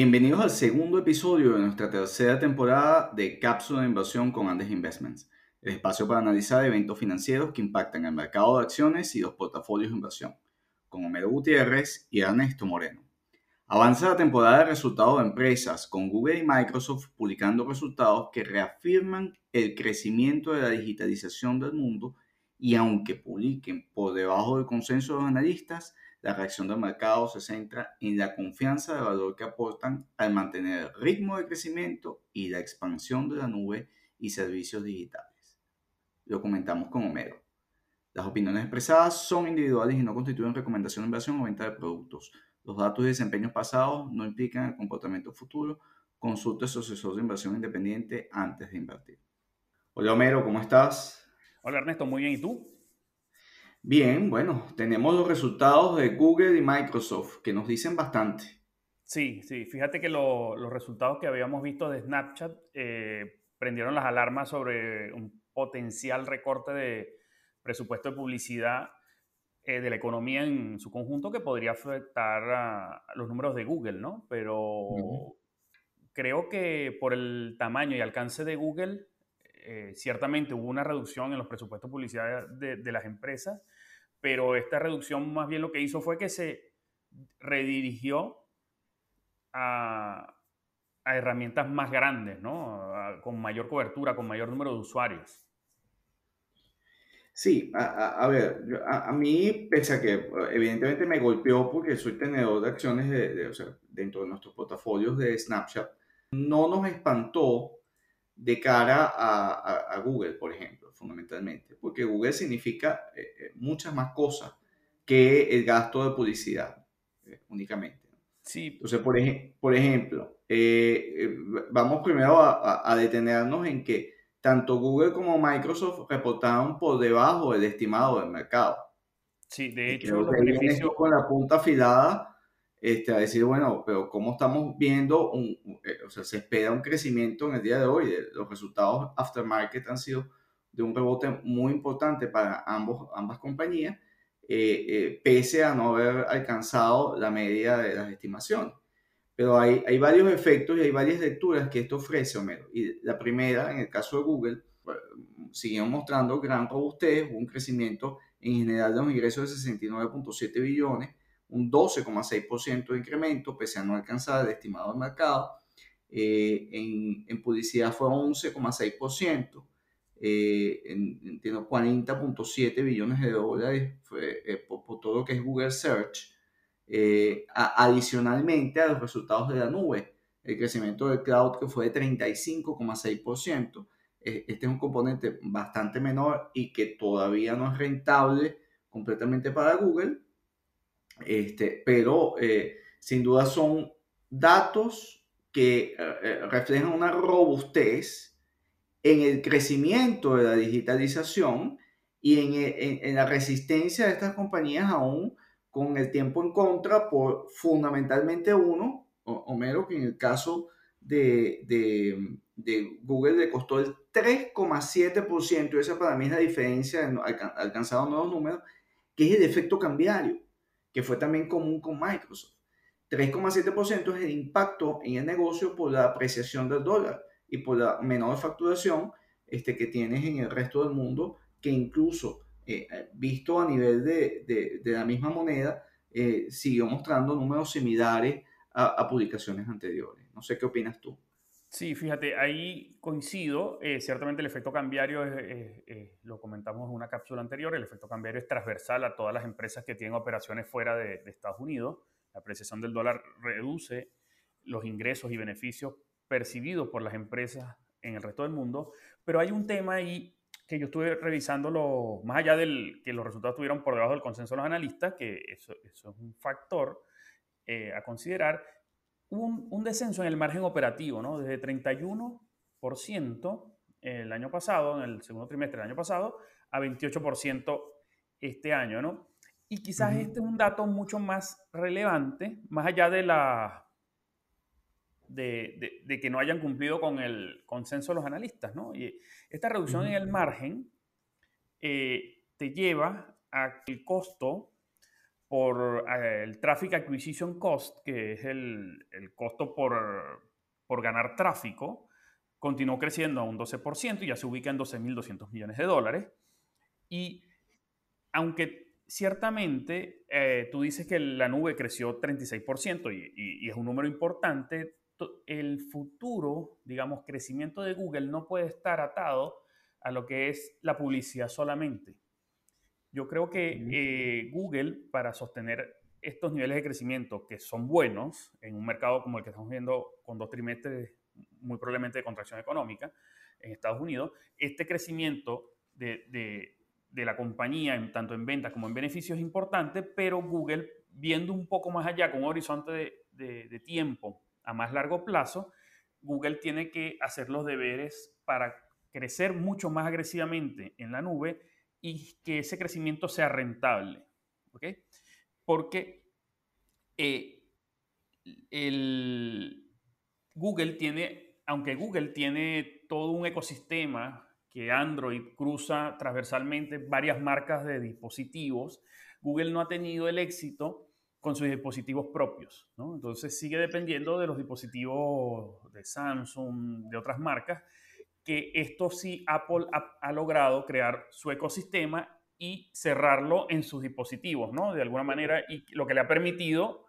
Bienvenidos al segundo episodio de nuestra tercera temporada de Cápsula de Inversión con Andes Investments, el espacio para analizar eventos financieros que impactan el mercado de acciones y los portafolios de inversión, con Homero Gutiérrez y Ernesto Moreno. Avanza la temporada de resultados de empresas, con Google y Microsoft publicando resultados que reafirman el crecimiento de la digitalización del mundo y aunque publiquen por debajo del consenso de los analistas, la reacción del mercado se centra en la confianza de valor que aportan al mantener el ritmo de crecimiento y la expansión de la nube y servicios digitales. Lo comentamos con Homero. Las opiniones expresadas son individuales y no constituyen recomendación de inversión o venta de productos. Los datos y desempeños pasados no implican el comportamiento futuro. Consulte a su asesor de inversión independiente antes de invertir. Hola Homero, ¿cómo estás? Hola Ernesto, muy bien. ¿Y tú? Bien, bueno, tenemos los resultados de Google y Microsoft que nos dicen bastante. Sí, sí, fíjate que los resultados que habíamos visto de Snapchat eh, prendieron las alarmas sobre un potencial recorte de presupuesto de publicidad eh, de la economía en su conjunto que podría afectar a, los números de Google, ¿no? Pero creo que por el tamaño y alcance de Google, eh, ciertamente hubo una reducción en los presupuestos de publicidad de las empresas pero esta reducción más bien lo que hizo fue que se redirigió a, herramientas más grandes, ¿no? con mayor cobertura, con mayor número de usuarios. Sí, a, ver, a, mí, pese a que evidentemente me golpeó porque soy tenedor de acciones de, dentro de nuestros portafolios de Snapchat, no nos espantó de cara a, Google, por ejemplo, fundamentalmente, porque Google significa eh, eh, muchas más cosas que el gasto de publicidad eh, únicamente. Sí. Entonces, por, por ejemplo, vamos primero a, detenernos en que tanto Google como Microsoft reportaron por debajo del estimado del mercado. Sí, de hecho, los beneficios... con la punta afilada este, a decir, bueno, pero ¿cómo estamos viendo? Un, eh, o sea, se espera un crecimiento en el día de hoy. Los resultados aftermarket han sido de un rebote muy importante para ambos, ambas compañías, eh, eh, pese a no haber alcanzado la media de las estimaciones. Pero hay, hay varios efectos y hay varias lecturas que esto ofrece, Homero. Y la primera, en el caso de Google, pues, siguieron mostrando gran robustez, un crecimiento en general de los ingresos de 69.7 billones, un 12,6% de incremento, pese a no alcanzar el estimado del mercado. Eh, en, en, publicidad fue 11,6%, eh, en, 40.7 billones de dólares eh, por, todo lo que es Google Search. Eh, adicionalmente a los resultados de la nube, el crecimiento del cloud que fue de 35,6%. Este es un componente bastante menor y que todavía no es rentable completamente para Google, este, pero eh, sin duda son datos que eh, eh, reflejan una robustez en el crecimiento de la digitalización y en, la resistencia de estas compañías aún con el tiempo en contra por fundamentalmente uno, Homero, que en el caso de, de, Google le costó el 3,7%, esa para mí es la diferencia de alcanzado nuevos números, que es el efecto cambiario que fue también común con Microsoft. 3,7% es el impacto en el negocio por la apreciación del dólar y por la menor facturación este, que tienes en el resto del mundo, que incluso eh, eh, visto a nivel de, de, la misma moneda, eh, siguió mostrando números similares a, a publicaciones anteriores. No sé qué opinas tú. Sí, fíjate, ahí coincido. Eh, ciertamente el efecto cambiario, lo comentamos en una cápsula anterior, el efecto cambiario es transversal a todas las empresas que tienen operaciones fuera de, Estados Unidos. La apreciación del dólar reduce los ingresos y beneficios percibidos por las empresas en el resto del mundo, pero hay un tema ahí que yo estuve revisando, más allá del que los resultados estuvieron por debajo del consenso de los analistas, que eso, es un factor eh, a considerar, hubo un, descenso en el margen operativo, ¿no? Desde 31% el año pasado, en el segundo trimestre del año pasado, a 28% este año, ¿no? Y quizás este es un dato mucho más relevante, más allá de la de, que no hayan cumplido con el consenso de los analistas, ¿no? Y esta reducción en el margen eh, te lleva a que el costo por eh, el Traffic Acquisition Cost, que es el, el costo por, por, ganar tráfico, continuó creciendo a un 12% y ya se ubica en 12.200 millones de dólares. Y aunque ciertamente eh, tú dices que la nube creció 36% y, y, es un número importante, el futuro, digamos, crecimiento de Google no puede estar atado a lo que es la publicidad solamente. Yo creo que eh, Google, para sostener estos niveles de crecimiento que son buenos en un mercado como el que estamos viendo con dos trimestres muy probablemente de contracción económica en Estados Unidos, este crecimiento de, de, la compañía, en, tanto en ventas como en beneficios, es importante, pero Google, viendo un poco más allá, con un horizonte de, de tiempo a más largo plazo, Google tiene que hacer los deberes para crecer mucho más agresivamente en la nube y que ese crecimiento sea rentable. ¿ok? Porque eh, el Google tiene, aunque Google tiene todo un ecosistema que Android cruza transversalmente varias marcas de dispositivos, Google no ha tenido el éxito con sus dispositivos propios. ¿no? Entonces sigue dependiendo de los dispositivos de Samsung, de otras marcas, que esto sí Apple ha, logrado crear su ecosistema y cerrarlo en sus dispositivos, ¿no? De alguna manera, y lo que le ha permitido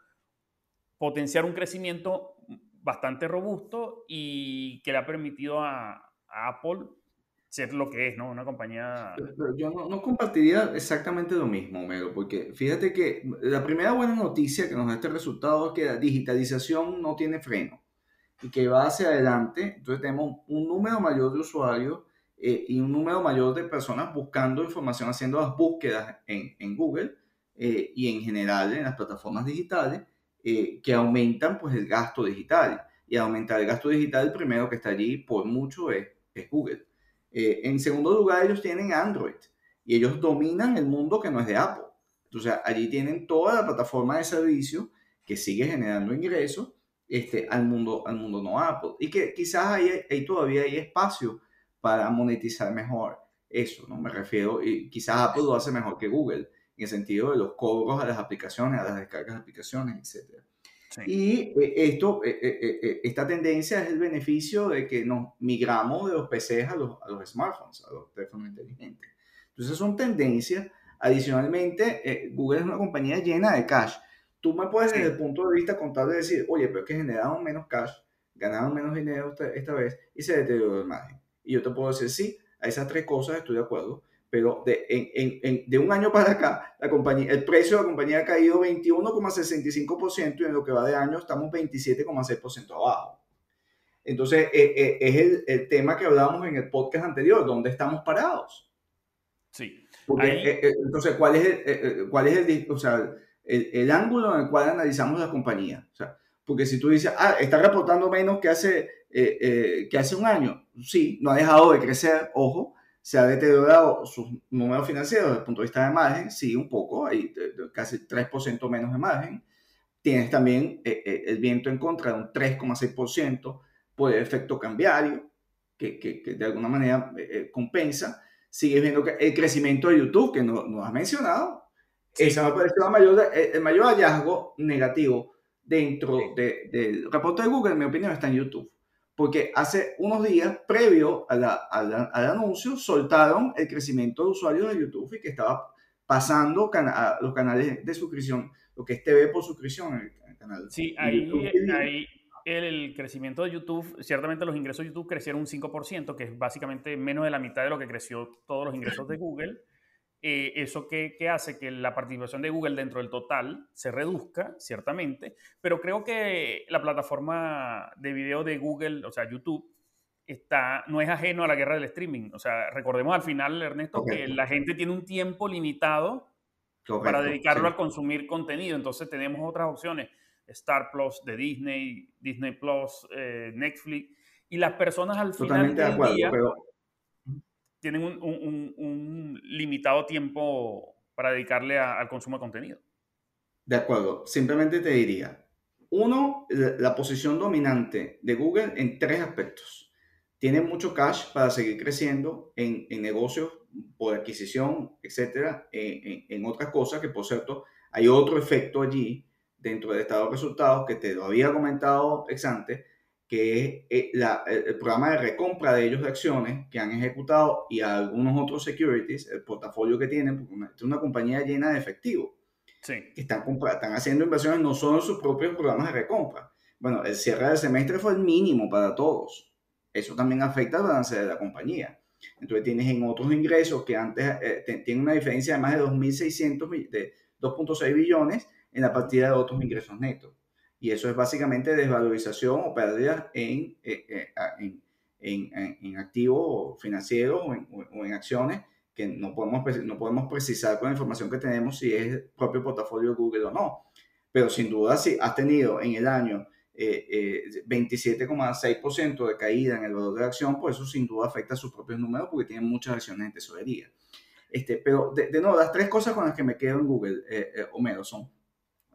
potenciar un crecimiento bastante robusto y que le ha permitido a, Apple ser lo que es, ¿no? Una compañía... yo no, no, compartiría exactamente lo mismo, Mero, porque fíjate que la primera buena noticia que nos da este resultado es que la digitalización no tiene freno y que va hacia adelante, entonces tenemos un número mayor de usuarios eh, y un número mayor de personas buscando información, haciendo las búsquedas en, en Google eh, y en general en las plataformas digitales eh, que aumentan pues el gasto digital. Y aumentar el gasto digital, el primero que está allí por mucho es, es Google. en segundo lugar, ellos tienen Android y ellos dominan el mundo que no es de Apple. Entonces, allí tienen toda la plataforma de servicio que sigue generando ingresos este, al, mundo, al mundo no Apple. Y que quizás ahí, todavía hay espacio para monetizar mejor eso, ¿no? Me refiero, y quizás Apple lo hace mejor que Google, en el sentido de los cobros a las aplicaciones, a las descargas de aplicaciones, etc. Y eh, esto, eh, eh, esta tendencia es el beneficio de que nos migramos de los PCs a los, a los smartphones, a los teléfonos inteligentes. Entonces son tendencias. Adicionalmente, Google es una compañía llena de cash tú me puedes desde el punto de vista contable decir, oye, pero es que generaron menos cash, ganaron menos dinero esta, vez y se deterioró el margen. Y yo te puedo decir, sí, a esas tres cosas estoy de acuerdo, pero de, en, en, de un año para acá, la compañía, el precio de la compañía ha caído 21,65% y en lo que va de año estamos 27,6% abajo. Entonces, eh, eh, es el, el, tema que hablábamos en el podcast anterior, ¿dónde estamos parados? Sí. Eh, entonces, ¿cuál es el, cuál es el, o sea, el, ángulo en el cual analizamos la compañía. O sea, porque si tú dices, ah, está reportando menos que hace, eh, eh, que hace un año, sí, no ha dejado de crecer, ojo, se ha deteriorado sus números financieros desde el punto de vista de margen, sí, un poco, hay casi 3% menos de margen. Tienes también eh, el viento en contra de un 3,6% por el efecto cambiario, que, que, que de alguna manera compensa. Sigues viendo que el crecimiento de YouTube, que no, no has mencionado, ese me pareció el mayor, eh, el mayor hallazgo negativo dentro del reporte de Google, en mi opinión, está en YouTube. Porque hace unos días, previo a la, al anuncio, soltaron el crecimiento de usuarios de YouTube y que estaba pasando a los canales de suscripción, lo que es TV por suscripción en el, canal. Sí, ahí, ahí el, crecimiento de YouTube, ciertamente los ingresos de YouTube crecieron un 5%, que es básicamente menos de la mitad de lo que creció todos los ingresos de Google. Eh, eso que, hace que la participación de Google dentro del total se reduzca, ciertamente, pero creo que la plataforma de video de Google, o sea, YouTube, está, no es ajeno a la guerra del streaming. O sea, recordemos al final, Ernesto, que la gente tiene un tiempo limitado para dedicarlo a consumir contenido. Entonces tenemos otras opciones, Star Plus de Disney, Disney Plus, eh, Netflix, y las personas al final del día tienen un, limitado tiempo para dedicarle al consumo de contenido. De acuerdo, simplemente te diría, uno, la posición dominante de Google en tres aspectos. Tiene mucho cash para seguir creciendo en, negocios por adquisición, etcétera, en, otras cosas que, por cierto, Hay otro efecto allí dentro del estado de resultados que te lo había comentado ex ante, que es eh, el programa de recompra de ellos de acciones que han ejecutado y algunos otros securities, el portafolio que tienen, porque es una compañía llena de efectivo, que están, están haciendo inversiones no solo en sus propios programas de recompra. Bueno, el cierre del semestre fue el mínimo para todos. Eso también afecta al balance de la compañía. Entonces tienes en otros ingresos que antes eh, tienen una diferencia de más de 2.600, de 2.6 billones en la partida de otros ingresos netos. Y eso es básicamente desvalorización o pérdidas en, eh, eh, en, en, en, activos financieros o, o en, acciones que no podemos, no podemos precisar con la información que tenemos si es propio portafolio de Google o no. Pero sin duda, si has tenido en el año eh, 27,6% de caída en el valor de la acción, pues eso sin duda afecta a sus propios números porque tienen muchas acciones en tesorería. Este, pero de, de nuevo, las tres cosas con las que me quedo en Google, Homero, son,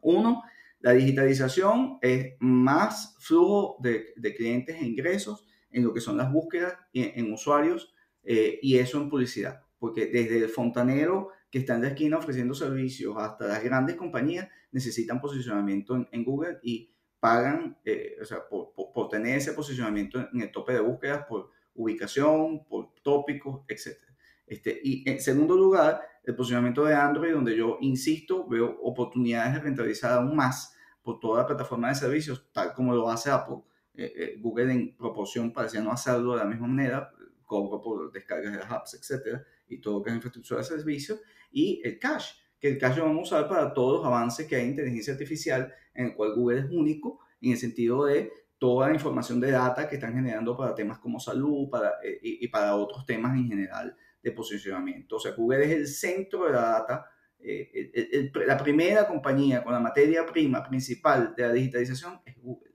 uno, la digitalización es más flujo de, clientes e ingresos en lo que son las búsquedas en, usuarios eh, y eso en publicidad. Porque desde el fontanero que está en la esquina ofreciendo servicios hasta las grandes compañías necesitan posicionamiento en, Google y pagan eh, o sea, por, por, tener ese posicionamiento en el tope de búsquedas por ubicación, por tópicos, etc. Este, y en segundo lugar, el posicionamiento de Android, donde yo insisto, veo oportunidades de rentabilizar aún más por toda la plataforma de servicios, tal como lo hace Apple. Eh, eh, Google en proporción parecía no hacerlo de la misma manera, cobro por descargas de las apps, etcétera, y todo lo que es infraestructura de servicios, y el cache, que el cache lo vamos a usar para todos los avances que hay en inteligencia artificial, en el cual Google es único, en el sentido de toda la información de data que están generando para temas como salud para, eh, y, y, para otros temas en general de posicionamiento. O sea, Google es el centro de la data eh, la primera compañía con la materia prima principal de la digitalización es Google.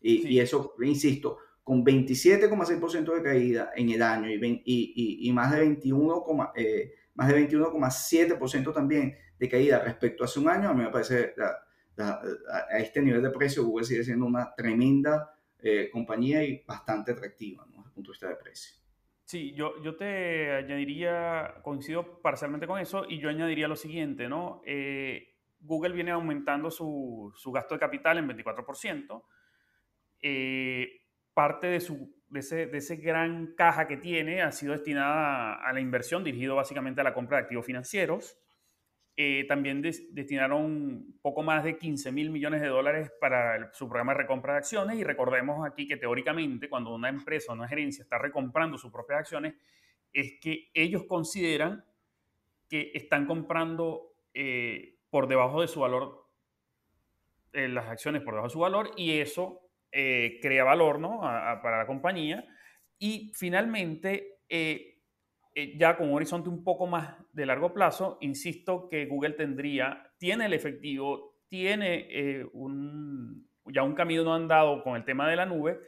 Y, eso, insisto, con 27,6% de caída en el año y, y, y más de 21, eh, más de 21,7% también de caída respecto a hace un año, a mí me parece a este nivel de precio Google sigue siendo una tremenda eh, compañía y bastante atractiva ¿no? desde el punto de vista de precio. Sí, yo, yo te añadiría, coincido parcialmente con eso, y yo añadiría lo siguiente, ¿no? Eh, Google viene aumentando su, su, gasto de capital en 24%. Eh, parte de, su, de, ese, de ese gran caja que tiene ha sido destinada a, a la inversión, dirigido básicamente a la compra de activos financieros. Eh, también destinaron poco más de 15 mil millones de dólares para su programa de recompra de acciones y recordemos aquí que teóricamente cuando una empresa o una gerencia está recomprando sus propias acciones es que ellos consideran que están comprando eh, por debajo de su valor, eh, las acciones por debajo de su valor y eso crea valor ¿no? para la compañía y finalmente eh, ya con un horizonte un poco más de largo plazo, insisto que Google tendría, tiene el efectivo, tiene eh, ya un camino no andado con el tema de la nube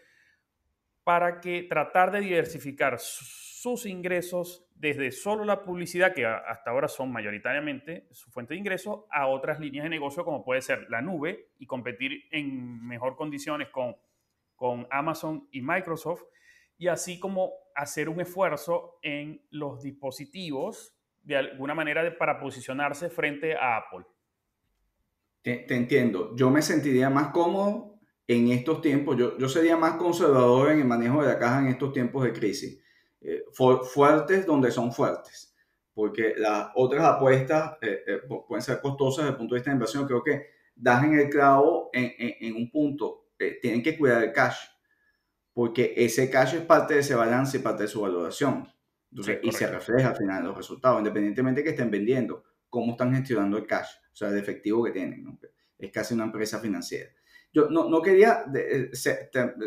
para que tratar de diversificar sus ingresos desde solo la publicidad, que hasta ahora son mayoritariamente su fuente de ingresos, a otras líneas de negocio como puede ser la nube y competir en mejor condiciones con, con Amazon y Microsoft y así como hacer un esfuerzo en los dispositivos de alguna manera para posicionarse frente a Apple. Te, entiendo. Yo me sentiría más cómodo en estos tiempos. Yo, yo, sería más conservador en el manejo de la caja en estos tiempos de crisis. Eh, fuertes donde son fuertes. Porque las otras apuestas eh, eh, pueden ser costosas desde el punto de vista de inversión. Creo que das en el clavo en, en, en un punto. tienen que cuidar el cash porque ese cash es parte de ese balance y parte de su valoración. Entonces, y se refleja al final en los resultados, independientemente de que estén vendiendo, cómo están gestionando el cash, o sea, el efectivo que tienen. Es casi una empresa financiera. Yo no, no quería eh,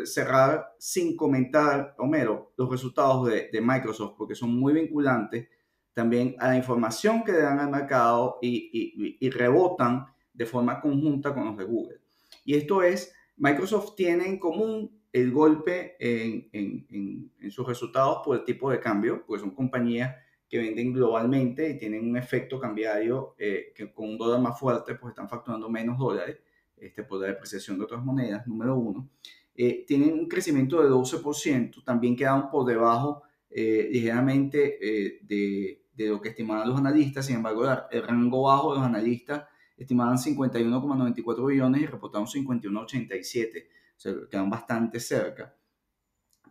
cerrar sin comentar, Homero, los resultados de, de, Microsoft, porque son muy vinculantes también a la información que le dan al mercado y, y, y rebotan de forma conjunta con los de Google. Y esto es, Microsoft tiene en común el golpe en, en, en, sus resultados por el tipo de cambio, porque son compañías que venden globalmente y tienen un efecto cambiario eh, que con un dólar más fuerte, pues están facturando menos dólares este, por la depreciación de otras monedas, número uno. Eh, tienen un crecimiento de 12%, también quedan por debajo eh, ligeramente de, de, lo que estimaban los analistas, sin embargo, el rango bajo de los analistas estimaban 51,94 billones y reportaron 51,87, o sea, quedan bastante cerca.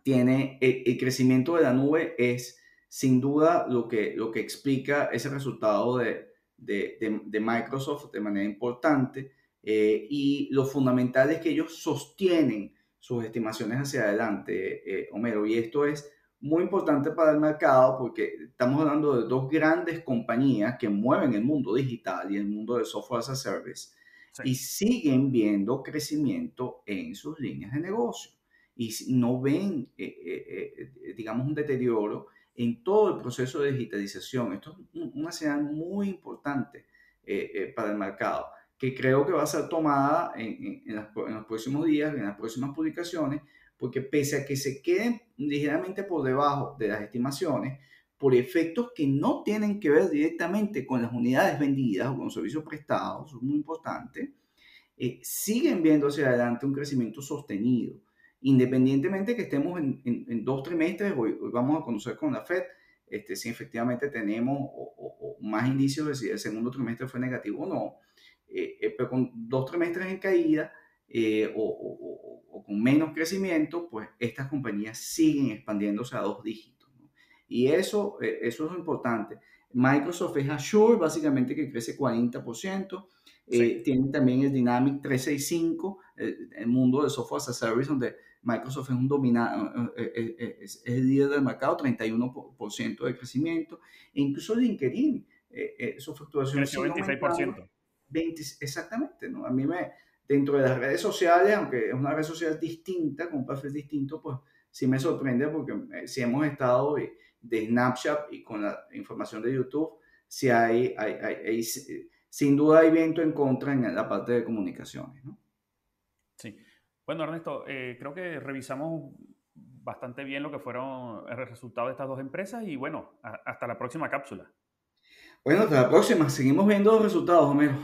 Tiene, el, crecimiento de la nube es sin duda lo que, lo que explica ese resultado de, de, de, Microsoft de manera importante eh, y lo fundamental es que ellos sostienen sus estimaciones hacia adelante, eh, Homero, y esto es muy importante para el mercado porque estamos hablando de dos grandes compañías que mueven el mundo digital y el mundo de software as a service y siguen viendo crecimiento en sus líneas de negocio y no ven, eh, eh, eh, digamos, un deterioro en todo el proceso de digitalización. Esto es una señal muy importante para el mercado que creo que va a ser tomada en, en los próximos días, en las próximas publicaciones, porque pese a que se queden ligeramente por debajo de las estimaciones, por efectos que no tienen que ver directamente con las unidades vendidas o con servicios prestados, es muy importante, eh, siguen viendo hacia adelante un crecimiento sostenido, independientemente que estemos en, dos trimestres, hoy, vamos a conocer con la FED este, si efectivamente tenemos o, más indicios de si el segundo trimestre fue negativo o no, eh, eh, pero con dos trimestres en caída, eh, o, con menos crecimiento, pues estas compañías siguen expandiéndose a dos dígitos. Y eso, eh, eso es lo importante. Microsoft es Azure, básicamente que crece 40%. Eh, tiene también el Dynamic 365, el, mundo de software as a service, donde Microsoft es un dominante, es, el líder del mercado, 31% de crecimiento. E incluso LinkedIn, su facturación creció 26%. 20, exactamente, ¿no? A mí me, dentro de las redes sociales, aunque es una red social distinta, con un perfil distinto, pues sí me sorprende porque eh, si hemos estado de Snapchat y con la información de YouTube, si hay, hay, sin duda hay viento en contra en la parte de comunicaciones. ¿no? Sí. Bueno, Ernesto, eh, creo que revisamos bastante bien lo que fueron el resultado de estas dos empresas y bueno, hasta la próxima cápsula. Bueno, hasta la próxima. Seguimos viendo los resultados, Homero.